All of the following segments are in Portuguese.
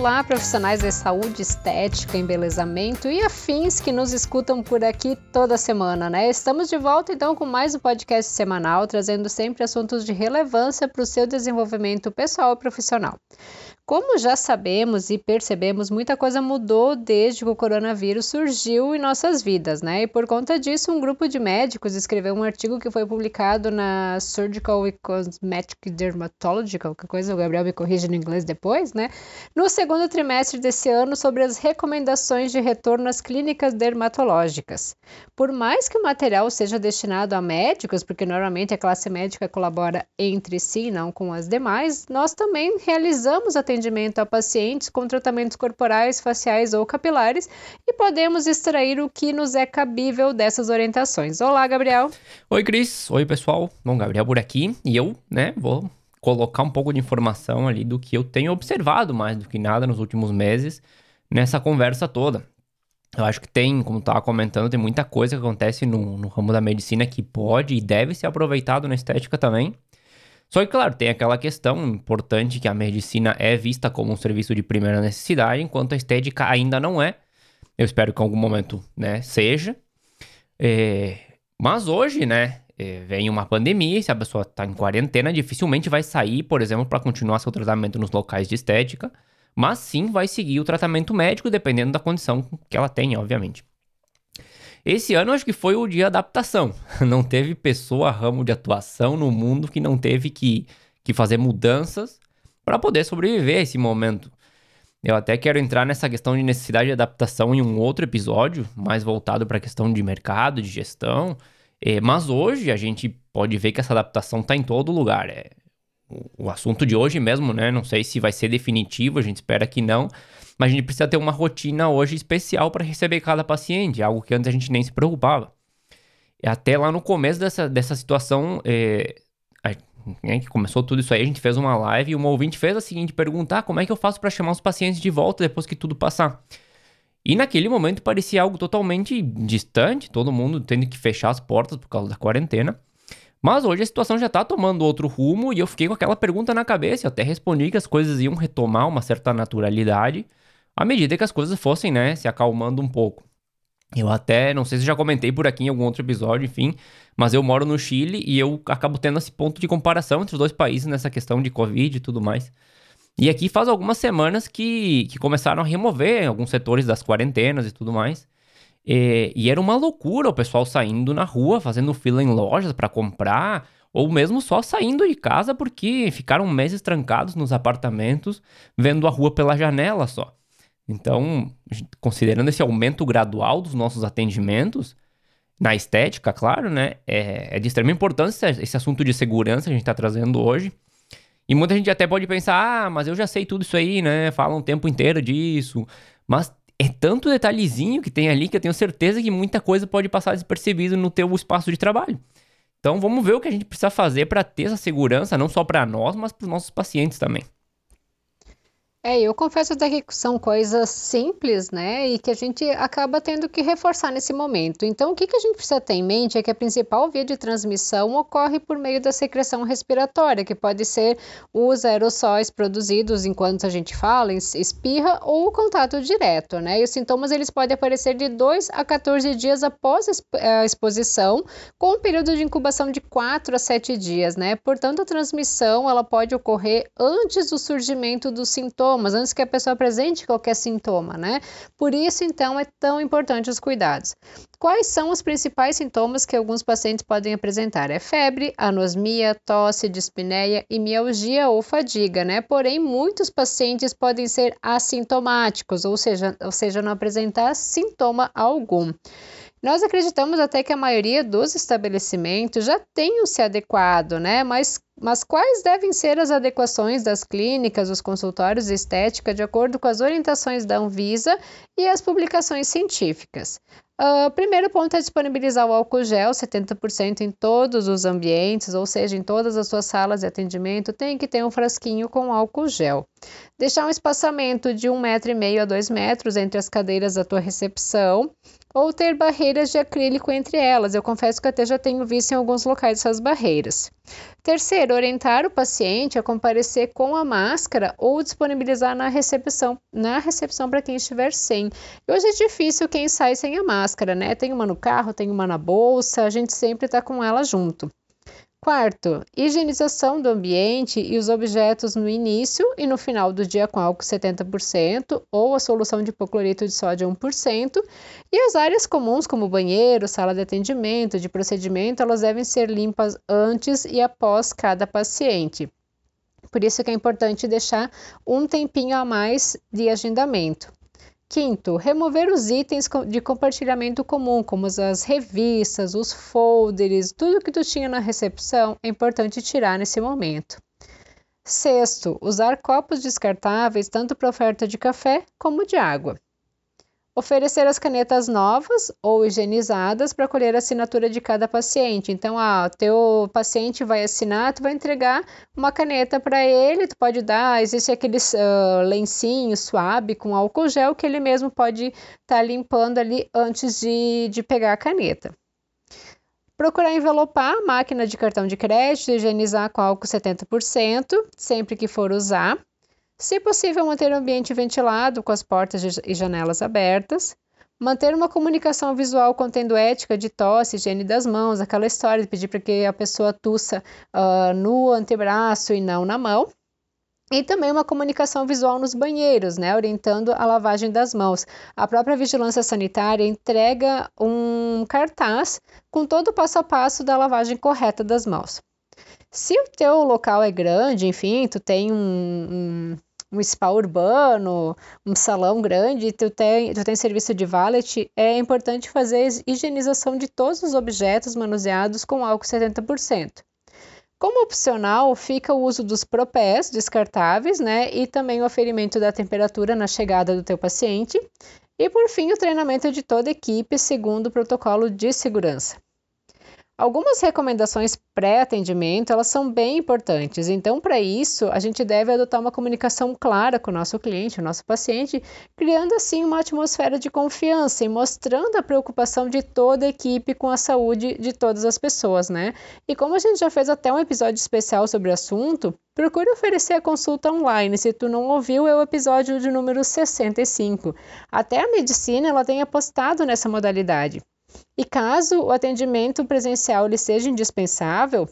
Olá, profissionais da saúde, estética, embelezamento e afins que nos escutam por aqui toda semana, né? Estamos de volta então com mais um podcast semanal, trazendo sempre assuntos de relevância para o seu desenvolvimento pessoal e profissional. Como já sabemos e percebemos, muita coisa mudou desde que o coronavírus surgiu em nossas vidas, né? E por conta disso, um grupo de médicos escreveu um artigo que foi publicado na Surgical and Cosmetic Dermatology, qualquer coisa, o Gabriel me corrige no inglês depois, né? No segundo trimestre desse ano, sobre as recomendações de retorno às clínicas dermatológicas. Por mais que o material seja destinado a médicos, porque normalmente a classe médica colabora entre si, não com as demais, nós também realizamos atendimento atendimento a pacientes com tratamentos corporais, faciais ou capilares e podemos extrair o que nos é cabível dessas orientações. Olá, Gabriel. Oi, Cris. Oi, pessoal. Bom, Gabriel por aqui e eu, né, vou colocar um pouco de informação ali do que eu tenho observado mais do que nada nos últimos meses nessa conversa toda. Eu acho que tem, como estava comentando, tem muita coisa que acontece no, no ramo da medicina que pode e deve ser aproveitado na estética também. Só que, claro, tem aquela questão importante que a medicina é vista como um serviço de primeira necessidade, enquanto a estética ainda não é. Eu espero que em algum momento, né, seja. É... Mas hoje, né, é, vem uma pandemia e se a pessoa está em quarentena, dificilmente vai sair, por exemplo, para continuar seu tratamento nos locais de estética, mas sim vai seguir o tratamento médico, dependendo da condição que ela tenha, obviamente. Esse ano acho que foi o de adaptação. Não teve pessoa, ramo de atuação no mundo que não teve que, que fazer mudanças para poder sobreviver a esse momento. Eu até quero entrar nessa questão de necessidade de adaptação em um outro episódio, mais voltado para a questão de mercado, de gestão. É, mas hoje a gente pode ver que essa adaptação está em todo lugar. É, o, assunto de hoje mesmo, né? Não sei se vai ser definitivo, a gente espera que não mas a gente precisa ter uma rotina hoje especial para receber cada paciente, algo que antes a gente nem se preocupava. E até lá no começo dessa, dessa situação, é, né, que começou tudo isso aí, a gente fez uma live e uma ouvinte fez a seguinte pergunta: ah, como é que eu faço para chamar os pacientes de volta depois que tudo passar? E naquele momento parecia algo totalmente distante, todo mundo tendo que fechar as portas por causa da quarentena. Mas hoje a situação já está tomando outro rumo e eu fiquei com aquela pergunta na cabeça. Eu até respondi que as coisas iam retomar uma certa naturalidade à medida que as coisas fossem, né, se acalmando um pouco. Eu até, não sei se já comentei por aqui em algum outro episódio, enfim, mas eu moro no Chile e eu acabo tendo esse ponto de comparação entre os dois países nessa questão de Covid e tudo mais. E aqui faz algumas semanas que, que começaram a remover alguns setores das quarentenas e tudo mais. E, e era uma loucura o pessoal saindo na rua, fazendo fila em lojas para comprar, ou mesmo só saindo de casa porque ficaram meses trancados nos apartamentos, vendo a rua pela janela só. Então, considerando esse aumento gradual dos nossos atendimentos, na estética, claro, né? É, é de extrema importância esse assunto de segurança que a gente está trazendo hoje. E muita gente até pode pensar, ah, mas eu já sei tudo isso aí, né? Falam o tempo inteiro disso. Mas é tanto detalhezinho que tem ali que eu tenho certeza que muita coisa pode passar despercebido no teu espaço de trabalho. Então vamos ver o que a gente precisa fazer para ter essa segurança, não só para nós, mas para os nossos pacientes também. É, eu confesso até que são coisas simples, né, e que a gente acaba tendo que reforçar nesse momento. Então, o que, que a gente precisa ter em mente é que a principal via de transmissão ocorre por meio da secreção respiratória, que pode ser os aerossóis produzidos enquanto a gente fala, espirra ou o contato direto, né, e os sintomas eles podem aparecer de 2 a 14 dias após a exposição, com um período de incubação de 4 a 7 dias, né, portanto, a transmissão ela pode ocorrer antes do surgimento dos sintomas sintomas, antes que a pessoa apresente qualquer sintoma, né? Por isso, então, é tão importante os cuidados. Quais são os principais sintomas que alguns pacientes podem apresentar? É febre, anosmia, tosse, dispneia e mialgia ou fadiga, né? Porém, muitos pacientes podem ser assintomáticos, ou seja, ou seja, não apresentar sintoma algum. Nós acreditamos até que a maioria dos estabelecimentos já tenham se adequado, né? Mas, mas quais devem ser as adequações das clínicas, os consultórios de estética, de acordo com as orientações da Anvisa e as publicações científicas? O uh, primeiro ponto é disponibilizar o álcool gel, 70% em todos os ambientes, ou seja, em todas as suas salas de atendimento, tem que ter um frasquinho com álcool gel. Deixar um espaçamento de um metro e meio a dois metros entre as cadeiras da tua recepção ou ter barreiras de acrílico entre elas. Eu confesso que até já tenho visto em alguns locais essas barreiras. Terceiro, orientar o paciente a comparecer com a máscara ou disponibilizar na recepção, na recepção para quem estiver sem. Hoje é difícil quem sai sem a máscara, né? Tem uma no carro, tem uma na bolsa, a gente sempre está com ela junto. Quarto, higienização do ambiente e os objetos no início e no final do dia com álcool 70% ou a solução de hipoclorito de sódio 1%. E as áreas comuns, como banheiro, sala de atendimento, de procedimento, elas devem ser limpas antes e após cada paciente. Por isso que é importante deixar um tempinho a mais de agendamento. Quinto, remover os itens de compartilhamento comum, como as revistas, os folders, tudo que tu tinha na recepção, é importante tirar nesse momento. Sexto, usar copos descartáveis tanto para oferta de café como de água. Oferecer as canetas novas ou higienizadas para colher a assinatura de cada paciente. Então, ah, teu paciente vai assinar, tu vai entregar uma caneta para ele, tu pode dar, existe aqueles uh, lencinhos suave com álcool gel que ele mesmo pode estar tá limpando ali antes de, de pegar a caneta. Procurar envelopar a máquina de cartão de crédito, higienizar com álcool 70%, sempre que for usar. Se possível, manter o ambiente ventilado, com as portas e janelas abertas. Manter uma comunicação visual contendo ética de tosse, higiene das mãos, aquela história de pedir para que a pessoa tussa uh, no antebraço e não na mão. E também uma comunicação visual nos banheiros, né, orientando a lavagem das mãos. A própria vigilância sanitária entrega um cartaz com todo o passo a passo da lavagem correta das mãos. Se o teu local é grande, enfim, tu tem um, um um spa urbano, um salão grande, tu tem, tu tem serviço de valet, é importante fazer a higienização de todos os objetos manuseados com álcool 70%. Como opcional, fica o uso dos propés descartáveis, né, e também o aferimento da temperatura na chegada do teu paciente. E por fim, o treinamento de toda a equipe segundo o protocolo de segurança. Algumas recomendações pré-atendimento, elas são bem importantes. Então, para isso, a gente deve adotar uma comunicação clara com o nosso cliente, o nosso paciente, criando assim uma atmosfera de confiança e mostrando a preocupação de toda a equipe com a saúde de todas as pessoas, né? E como a gente já fez até um episódio especial sobre o assunto, procure oferecer a consulta online. Se tu não ouviu, é o episódio de número 65. Até a medicina ela tem apostado nessa modalidade. E caso o atendimento presencial ele seja indispensável,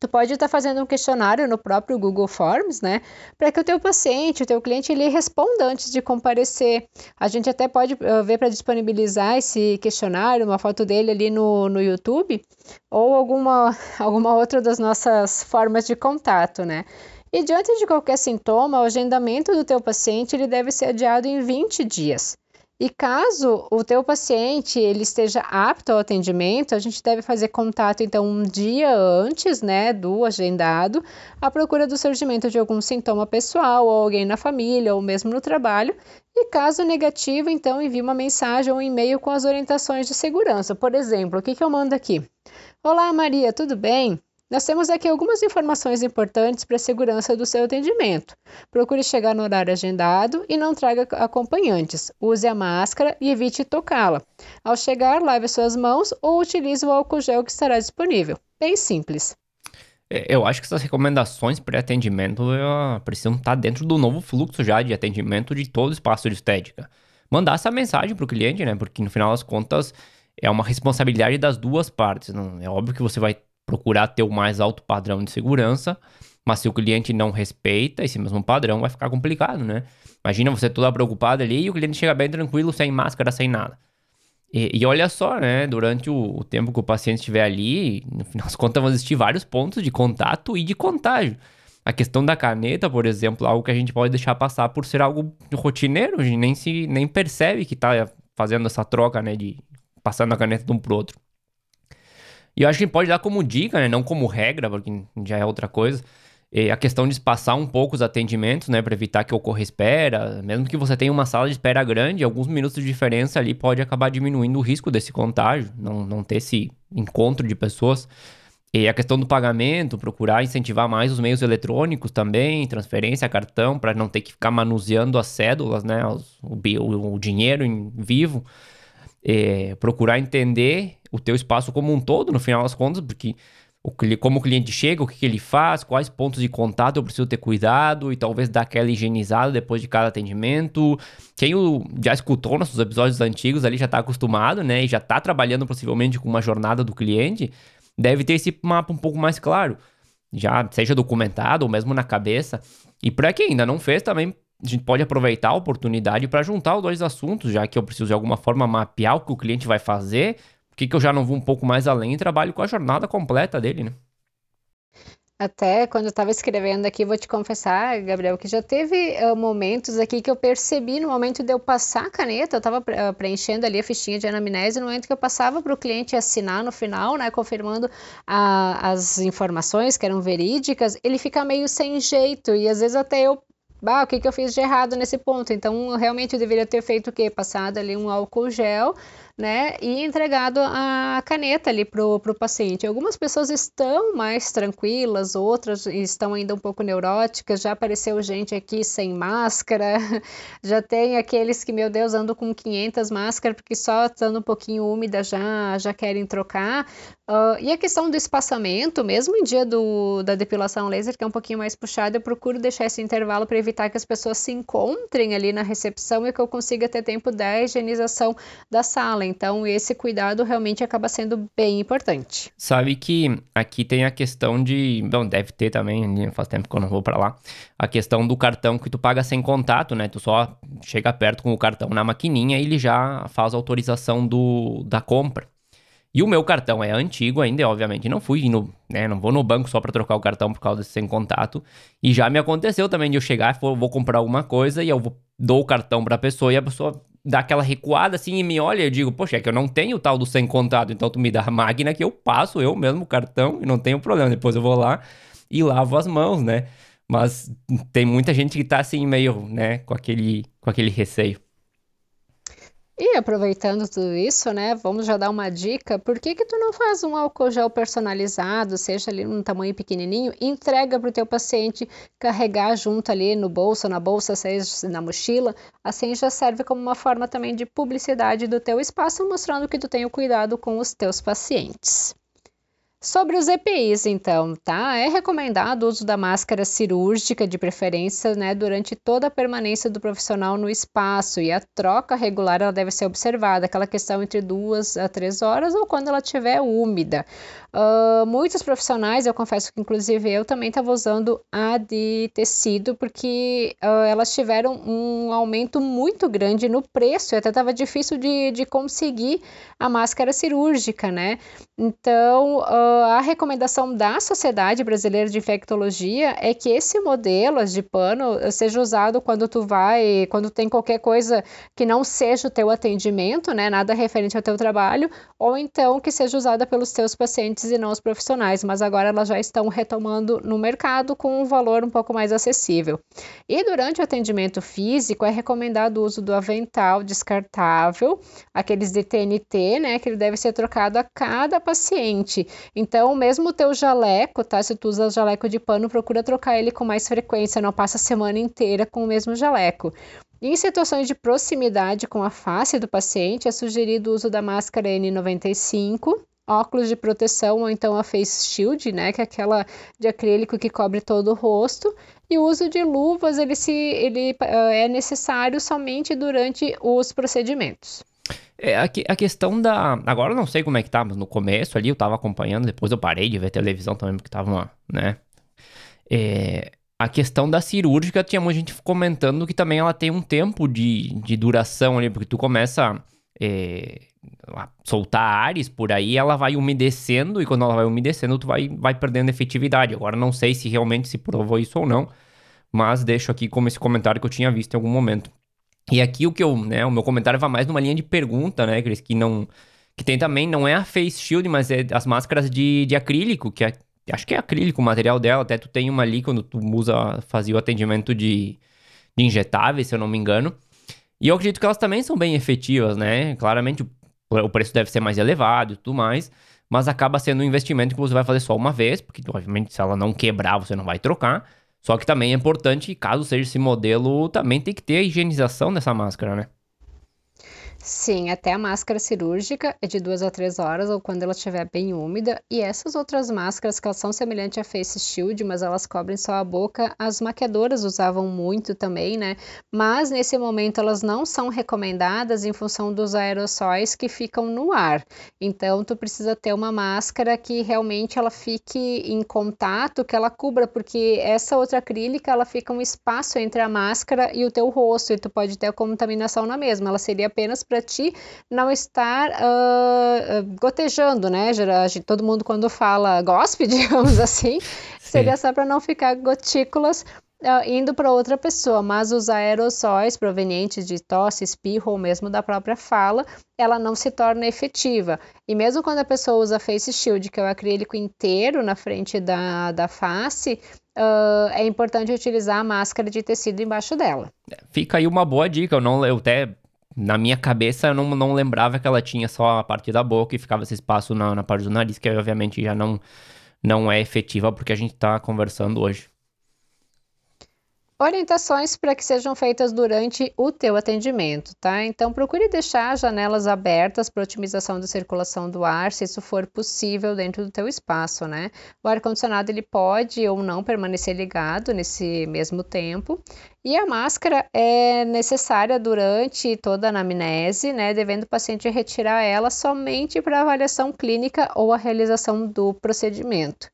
tu pode estar fazendo um questionário no próprio Google Forms, né, para que o teu paciente, o teu cliente, ele responda antes de comparecer. A gente até pode uh, ver para disponibilizar esse questionário, uma foto dele ali no, no YouTube, ou alguma, alguma outra das nossas formas de contato, né. E diante de qualquer sintoma, o agendamento do teu paciente ele deve ser adiado em 20 dias. E caso o teu paciente ele esteja apto ao atendimento, a gente deve fazer contato então um dia antes, né, do agendado, à procura do surgimento de algum sintoma pessoal ou alguém na família ou mesmo no trabalho. E caso negativo, então envie uma mensagem ou um e-mail com as orientações de segurança. Por exemplo, o que, que eu mando aqui? Olá Maria, tudo bem? Nós temos aqui algumas informações importantes para a segurança do seu atendimento. Procure chegar no horário agendado e não traga acompanhantes. Use a máscara e evite tocá-la. Ao chegar, lave suas mãos ou utilize o álcool gel que estará disponível. Bem simples. É, eu acho que essas recomendações pré-atendimento precisam estar dentro do novo fluxo já de atendimento de todo o espaço de estética. Mandar essa mensagem para o cliente, né? Porque no final das contas é uma responsabilidade das duas partes. Não? É óbvio que você vai procurar ter o mais alto padrão de segurança, mas se o cliente não respeita esse mesmo padrão, vai ficar complicado, né? Imagina você toda preocupada ali e o cliente chega bem tranquilo, sem máscara, sem nada. E, e olha só, né? Durante o, o, tempo que o paciente estiver ali, no final das contas, vão existir vários pontos de contato e de contágio. A questão da caneta, por exemplo, algo que a gente pode deixar passar por ser algo rotineiro, a gente nem, se, nem percebe que está fazendo essa troca, né? De passando a caneta de um pro outro. E eu acho que pode dar como dica, né? Não como regra, porque já é outra coisa. a questão de espaçar um pouco os atendimentos, né? Para evitar que ocorra espera. Mesmo que você tenha uma sala de espera grande, alguns minutos de diferença ali pode acabar diminuindo o risco desse contágio, não, não ter esse encontro de pessoas. E a questão do pagamento, procurar incentivar mais os meios eletrônicos também, transferência, cartão, para não ter que ficar manuseando as cédulas, né? Os, o, o, dinheiro em vivo. é, procurar entender o teu espaço como um todo, no final das contas, porque o, como o cliente chega, o que, que, ele faz, quais pontos de contato eu preciso ter cuidado e talvez dar aquela higienizada depois de cada atendimento. Quem o, já escutou nossos episódios antigos ali já está acostumado, né? E já está trabalhando possivelmente com uma jornada do cliente, deve ter esse mapa um pouco mais claro. Já seja documentado ou mesmo na cabeça. E para quem ainda não fez, também a gente pode aproveitar a oportunidade para juntar os dois assuntos, já que eu preciso de alguma forma mapear o que o cliente vai fazer, que, que eu já não vou um pouco mais além e trabalho com a jornada completa dele, né? Até quando eu estava escrevendo aqui, vou te confessar, Gabriel, que já teve uh, momentos aqui que eu percebi no momento de eu passar a caneta, eu estava uh, preenchendo ali a fichinha de anamnese, no momento que eu passava para o cliente assinar no final, né, confirmando a, as informações que eram verídicas, ele fica meio sem jeito e às vezes até eu bah, o que, que eu fiz de errado nesse ponto? Então, realmente eu deveria ter feito o quê? Passado ali um álcool gel né, e entregado a caneta ali para o paciente. Algumas pessoas estão mais tranquilas, outras estão ainda um pouco neuróticas. Já apareceu gente aqui sem máscara, já tem aqueles que, meu Deus, andam com 500 máscaras porque só estando um pouquinho úmida já, já querem trocar. Uh, e a questão do espaçamento, mesmo em dia do, da depilação laser, que é um pouquinho mais puxada, eu procuro deixar esse intervalo para evitar que as pessoas se encontrem ali na recepção e que eu consiga ter tempo da higienização da sala. Então, esse cuidado realmente acaba sendo bem importante. Sabe que aqui tem a questão de. Bom, deve ter também, né, faz tempo que eu não vou para lá. A questão do cartão que tu paga sem contato, né? Tu só chega perto com o cartão na maquininha e ele já faz a autorização do, da compra. E o meu cartão é antigo ainda, obviamente. Não fui no, né, não vou no banco só para trocar o cartão por causa desse sem contato. E já me aconteceu também de eu chegar, vou, comprar alguma coisa e eu vou, dou o cartão para a pessoa e a pessoa dá aquela recuada assim e me olha, eu digo, poxa, é que eu não tenho o tal do sem contato, então tu me dá a máquina que eu passo eu mesmo o cartão e não tenho problema. Depois eu vou lá e lavo as mãos, né? Mas tem muita gente que tá assim meio, né, com aquele com aquele receio. E aproveitando tudo isso, né, vamos já dar uma dica. Por que que tu não faz um álcool gel personalizado, seja ali num tamanho pequenininho, e entrega para o teu paciente carregar junto ali no bolso, na bolsa, seja na mochila. Assim já serve como uma forma também de publicidade do teu espaço, mostrando que tu tem o cuidado com os teus pacientes. Sobre os EPIs, então, tá? É recomendado o uso da máscara cirúrgica, de preferência, né, durante toda a permanência do profissional no espaço e a troca regular ela deve ser observada, aquela questão entre duas a três horas ou quando ela estiver úmida. Uh, muitos profissionais, eu confesso que inclusive eu também estava usando a de tecido, porque uh, elas tiveram um aumento muito grande no preço, e até estava difícil de, de conseguir a máscara cirúrgica, né? Então, uh, a recomendação da Sociedade Brasileira de Infectologia é que esse modelo de pano seja usado quando tu vai, quando tem qualquer coisa que não seja o teu atendimento, né? Nada referente ao teu trabalho, ou então que seja usada pelos teus pacientes e não os profissionais, mas agora elas já estão retomando no mercado com um valor um pouco mais acessível. E durante o atendimento físico é recomendado o uso do avental descartável, aqueles de TNT, né, que ele deve ser trocado a cada paciente. Então, mesmo o teu jaleco, tá? Se tu usa jaleco de pano, procura trocar ele com mais frequência, não passa a semana inteira com o mesmo jaleco. Em situações de proximidade com a face do paciente, é sugerido o uso da máscara N95 óculos de proteção ou então a face shield, né, que é aquela de acrílico que cobre todo o rosto, e o uso de luvas ele se ele uh, é necessário somente durante os procedimentos. É, a, a, questão da. Agora eu não sei como é que tá, mas no começo ali eu tava acompanhando, depois eu parei de ver televisão também, porque tava uma. né? É, a questão da cirúrgica, tinha muita gente comentando que também ela tem um tempo de, de duração ali, porque tu começa. É, soltar ares por aí, ela vai umedecendo e quando ela vai umedecendo, tu vai, vai perdendo efetividade. Agora não sei se realmente se provou isso ou não, mas deixo aqui como esse comentário que eu tinha visto em algum momento. E aqui o que eu, né, o meu comentário vai mais numa linha de pergunta, né, Cris, que não que tem também, não é a face shield, mas é as máscaras de, de acrílico, que é, acho que é acrílico o material dela, até tu tem uma ali quando tu usa, fazia o atendimento de, de injetáveis, se eu não me engano. E eu acredito que elas também são bem efetivas, né? Claramente o preço deve ser mais elevado e tudo mais, mas acaba sendo um investimento que você vai fazer só uma vez, porque obviamente se ela não quebrar, você não vai trocar. Só que também é importante, caso seja esse modelo, também tem que ter a higienização dessa máscara, né? Sim, até a máscara cirúrgica é de duas a três horas ou quando ela estiver bem úmida. E essas outras máscaras que elas são semelhantes à face shield, mas elas cobrem só a boca, as maquiadoras usavam muito também, né? Mas nesse momento elas não são recomendadas em função dos aerossóis que ficam no ar. Então tu precisa ter uma máscara que realmente ela fique em contato, que ela cubra, porque essa outra acrílica ela fica um espaço entre a máscara e o teu rosto e tu pode ter a contaminação na mesma. Ela seria apenas para ti não estar uh, gotejando, né? Todo mundo quando fala gospe, digamos assim, seria só para não ficar gotículas Uh, indo para outra pessoa, mas os aerossóis provenientes de tosse, espirro ou mesmo da própria fala, ela não se torna efetiva. E mesmo quando a pessoa usa face shield, que é o acrílico inteiro na frente da, da face, uh, é importante utilizar a máscara de tecido embaixo dela. Fica aí uma boa dica, eu não eu até na minha cabeça eu não, não lembrava que ela tinha só a parte da boca e ficava esse espaço na, na parte do nariz, que obviamente já não, não é efetiva porque a gente está conversando hoje. Orientações para que sejam feitas durante o teu atendimento, tá? Então procure deixar as janelas abertas para otimização da circulação do ar, se isso for possível dentro do teu espaço, né? O ar condicionado ele pode ou não permanecer ligado nesse mesmo tempo. E a máscara é necessária durante toda a anamnese, né, devendo o paciente retirar ela somente para avaliação clínica ou a realização do procedimento.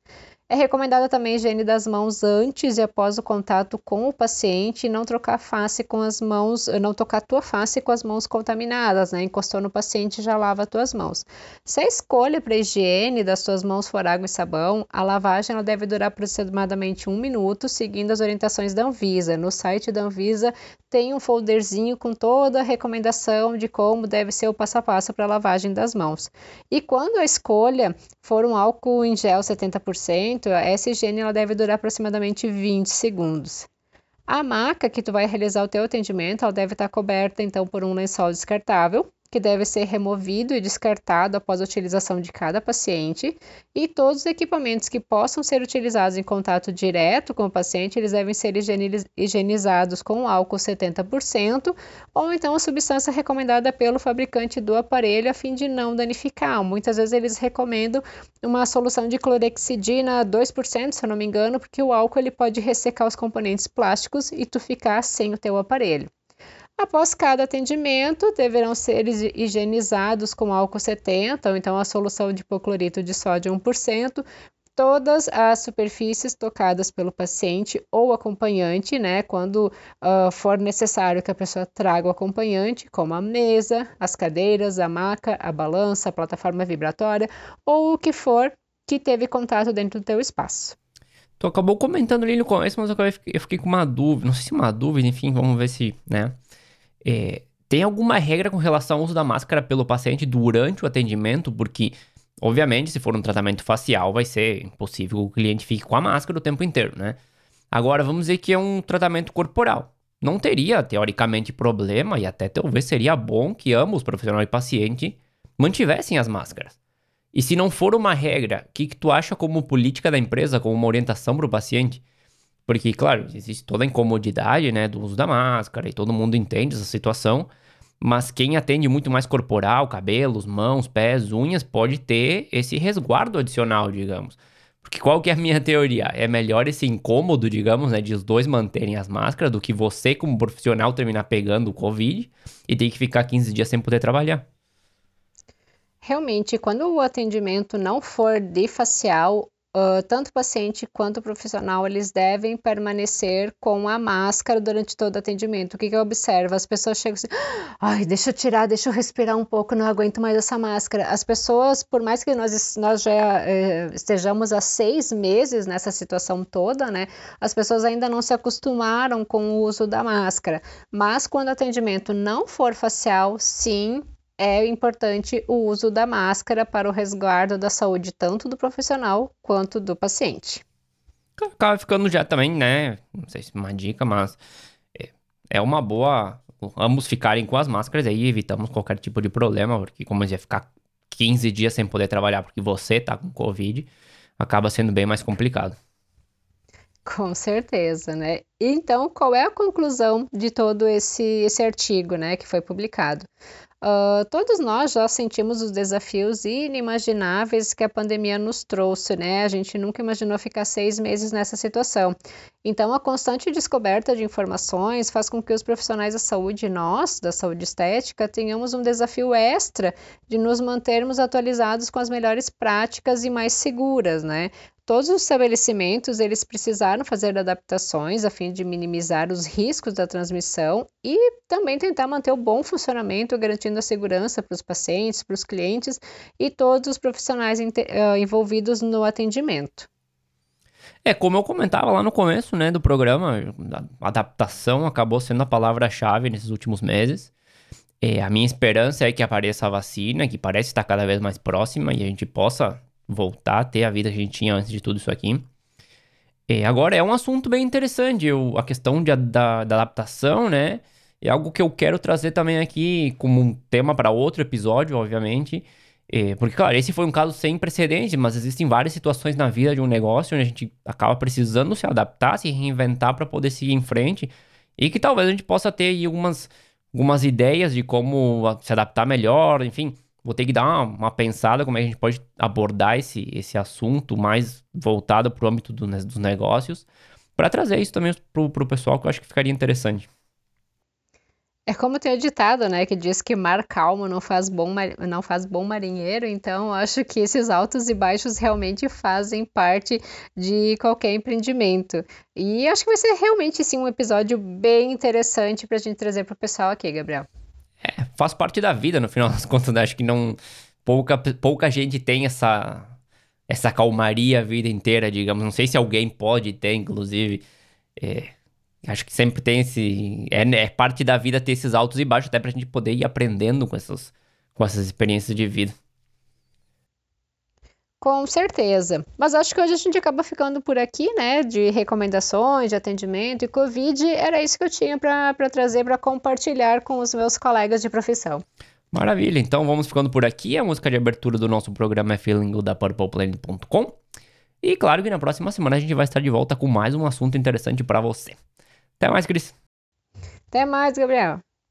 É recomendada também a higiene das mãos antes e após o contato com o paciente e não trocar face com as mãos, não tocar tua face com as mãos contaminadas, né? Encostou no paciente já lava as tuas mãos. Se a escolha para a higiene das tuas mãos for água e sabão, a lavagem ela deve durar aproximadamente um minuto, seguindo as orientações da Anvisa. No site da Anvisa tem um folderzinho com toda a recomendação de como deve ser o passo a passo para a lavagem das mãos. E quando a escolha for um álcool em gel 70%, essa higiene ela deve durar aproximadamente 20 segundos. A maca que tu vai realizar o teu atendimento, ela deve estar coberta então por um lençol descartável que deve ser removido e descartado após a utilização de cada paciente, e todos os equipamentos que possam ser utilizados em contato direto com o paciente, eles devem ser higienizados com álcool 70%, ou então a substância recomendada pelo fabricante do aparelho a fim de não danificar. Muitas vezes eles recomendam uma solução de clorexidina 2%, se eu não me engano, porque o álcool ele pode ressecar os componentes plásticos e tu ficar sem o teu aparelho. Após cada atendimento, deverão ser higienizados com álcool 70, ou então a solução de hipoclorito de sódio 1%, todas as superfícies tocadas pelo paciente ou acompanhante, né, quando uh, for necessário que a pessoa traga o acompanhante, como a mesa, as cadeiras, a maca, a balança, a plataforma vibratória ou o que for que teve contato dentro do teu espaço. Tu acabou comentando ali no começo, mas eu fiquei com uma dúvida, não sei se uma dúvida, enfim, vamos ver se, né, é, tem alguma regra com relação ao uso da máscara pelo paciente durante o atendimento? Porque, obviamente, se for um tratamento facial, vai ser impossível que o cliente fique com a máscara o tempo inteiro, né? Agora, vamos dizer que é um tratamento corporal. Não teria, teoricamente, problema, e até talvez seria bom que ambos, profissional e paciente, mantivessem as máscaras. E se não for uma regra, o que, que tu acha como política da empresa, como uma orientação para o paciente? Porque, claro, existe toda a incomodidade, né, do uso da máscara e todo mundo entende essa situação. Mas quem atende muito mais corporal, cabelos, mãos, pés, unhas, pode ter esse resguardo adicional, digamos. Porque qual que é a minha teoria? É melhor esse incômodo, digamos, né, de os dois manterem as máscaras do que você, como profissional, terminar pegando o Covid e ter que ficar 15 dias sem poder trabalhar. Realmente, quando o atendimento não for de facial, Uh, tanto o paciente quanto o profissional, eles devem permanecer com a máscara durante todo o atendimento. O que, que eu observo? As pessoas chegam assim, ai, deixa eu tirar, deixa eu respirar um pouco, não aguento mais essa máscara. As pessoas, por mais que nós, nós já eh, estejamos há seis meses nessa situação toda, né, as pessoas ainda não se acostumaram com o uso da máscara. Mas quando o atendimento não for facial, sim, é importante o uso da máscara para o resguardo da saúde tanto do profissional quanto do paciente. Acaba ficando já também, né? Não sei se é uma dica, mas é, é uma boa ambos ficarem com as máscaras aí, evitamos qualquer tipo de problema, porque como ia ficar 15 dias sem poder trabalhar porque você tá com Covid, acaba sendo bem mais complicado. Com certeza, né? Então, qual é a conclusão de todo esse, esse artigo, né, que foi publicado? Uh, todos nós já sentimos os desafios inimagináveis que a pandemia nos trouxe, né? A gente nunca imaginou ficar seis meses nessa situação. Então, a constante descoberta de informações faz com que os profissionais da saúde, nós, da saúde estética, tenhamos um desafio extra de nos mantermos atualizados com as melhores práticas e mais seguras, né? Todos os estabelecimentos eles precisaram fazer adaptações a fim de minimizar os riscos da transmissão e também tentar manter o bom funcionamento, garantindo a segurança para os pacientes, para os clientes e todos os profissionais envolvidos no atendimento. É, como eu comentava lá no começo, né, do programa, adaptação acabou sendo a palavra-chave nesses últimos meses. É, a minha esperança é que apareça a vacina, que parece estar cada vez mais próxima e a gente possa voltar a ter a vida que a gente tinha antes de tudo isso aqui. É, agora, é um assunto bem interessante, eu, a questão de, da, da adaptação, né? É algo que eu quero trazer também aqui como um tema para outro episódio, obviamente. É, porque, claro, esse foi um caso sem precedentes, mas existem várias situações na vida de um negócio onde a gente acaba precisando se adaptar, se reinventar para poder seguir em frente. E que talvez a gente possa ter algumas, algumas ideias de como se adaptar melhor, enfim vou ter que dar uma, uma, pensada como é que a gente pode abordar esse, esse assunto mais voltado para o âmbito do, dos negócios, para trazer isso também para o pessoal, que eu acho que ficaria interessante. É como tem o ditado, né, que diz que mar calmo não faz bom, não faz bom marinheiro, então acho que esses altos e baixos realmente fazem parte de qualquer empreendimento. E acho que vai ser realmente sim um episódio bem interessante para a gente trazer para o pessoal aqui, Gabriel. É, faz parte da vida, no final das contas, né? Acho que não. Pouca, pouca gente tem essa, essa calmaria a vida inteira, digamos. Não sei se alguém pode ter, inclusive. É, acho que sempre tem esse. É, é, parte da vida ter esses altos e baixos, até pra gente poder ir aprendendo com essas, com essas experiências de vida. Com certeza. Mas acho que hoje a gente acaba ficando por aqui, né? De recomendações, de atendimento e Covid. Era isso que eu tinha para trazer, para compartilhar com os meus colegas de profissão. Maravilha. Então vamos ficando por aqui. A música de abertura do nosso programa é Feeling da PurplePlanet.com. E claro que na próxima semana a gente vai estar de volta com mais um assunto interessante para você. Até mais, Cris. Até mais, Gabriel.